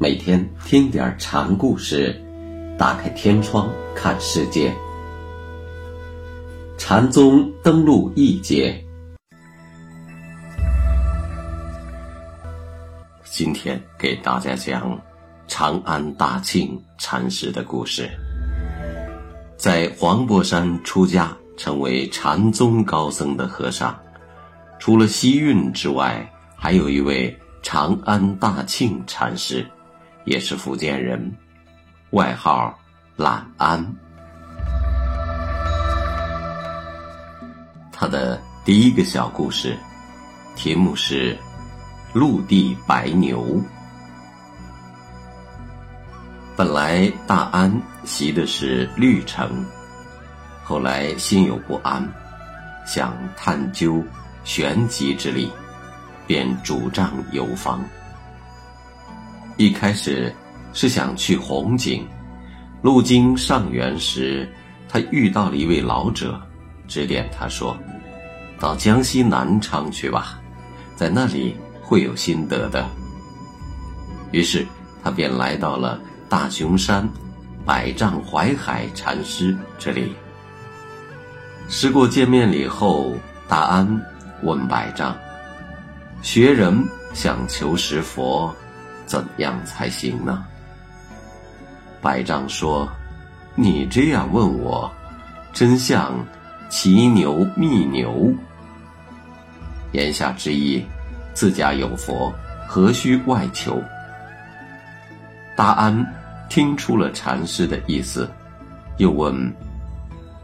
每天听点禅故事，打开天窗看世界。禅宗登陆一节，今天给大家讲长安大庆禅师的故事。在黄柏山出家成为禅宗高僧的和尚，除了西运之外，还有一位长安大庆禅师。也是福建人，外号懒安。他的第一个小故事，题目是《陆地白牛》。本来大安习的是绿城，后来心有不安，想探究玄机之理，便主张游方。一开始是想去红景，路经上元时，他遇到了一位老者，指点他说：“到江西南昌去吧，在那里会有心得的。”于是他便来到了大雄山百丈怀海禅师这里。时过见面礼后，大安问百丈：“学人想求识佛。”怎样才行呢？百丈说：“你这样问我，真像骑牛觅牛。言下之意，自家有佛，何须外求？”大安听出了禅师的意思，又问：“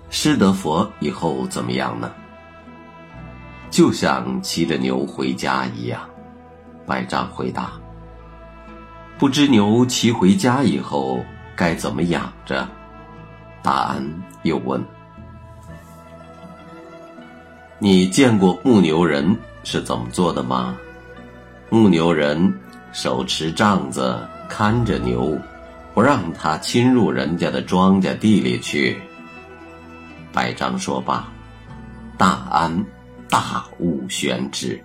师得佛以后怎么样呢？”就像骑着牛回家一样，百丈回答。不知牛骑回家以后该怎么养着？大安又问：“你见过牧牛人是怎么做的吗？牧牛人手持杖子看着牛，不让它侵入人家的庄稼地里去。”百丈说罢，大安大悟玄知，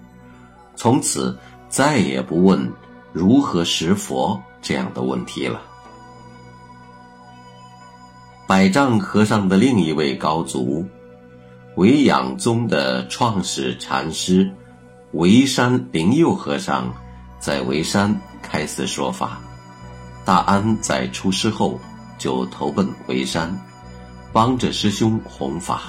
从此再也不问。如何识佛这样的问题了？百丈和尚的另一位高足，维养宗的创始禅师维山灵佑和尚，在维山开寺说法。大安在出师后就投奔维山，帮着师兄弘法。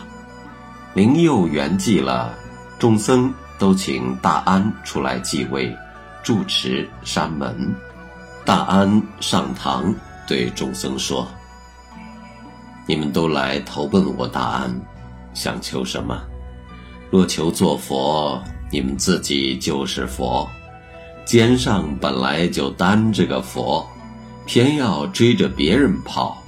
灵佑圆寂了，众僧都请大安出来继位。住持山门，大安上堂对众僧说：“你们都来投奔我大安，想求什么？若求做佛，你们自己就是佛，肩上本来就担着个佛，偏要追着别人跑，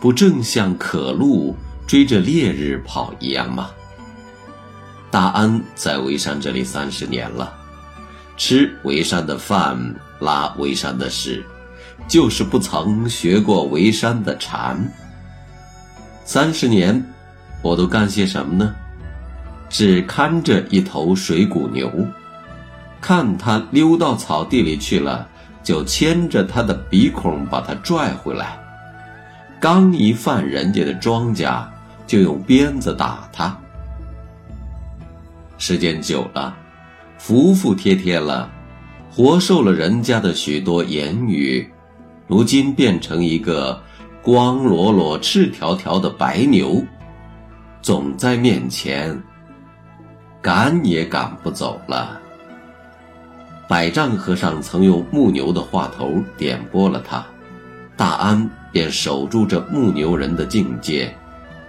不正像可路追着烈日跑一样吗？”大安在微山这里三十年了。吃为山的饭，拉为山的屎，就是不曾学过为山的禅。三十年，我都干些什么呢？只看着一头水谷牛，看它溜到草地里去了，就牵着它的鼻孔把它拽回来。刚一犯人家的庄稼，就用鞭子打它。时间久了。服服帖帖了，活受了人家的许多言语，如今变成一个光裸裸、赤条条的白牛，总在面前，赶也赶不走了。百丈和尚曾用牧牛的话头点拨了他，大安便守住这牧牛人的境界，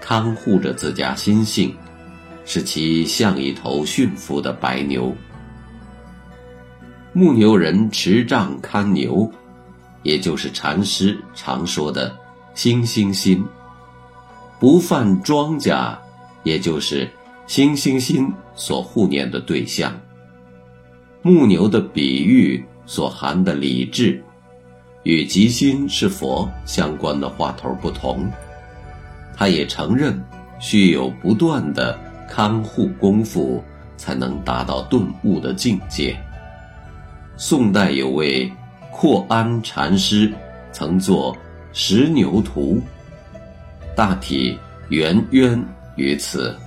看护着自家心性，使其像一头驯服的白牛。牧牛人持杖看牛，也就是禅师常说的“星星心”。不犯庄稼，也就是星星心所护念的对象。牧牛的比喻所含的理智，与吉心是佛相关的话头不同。他也承认，需有不断的看护功夫，才能达到顿悟的境界。宋代有位阔安禅师曾作《石牛图》，大体圆渊于此。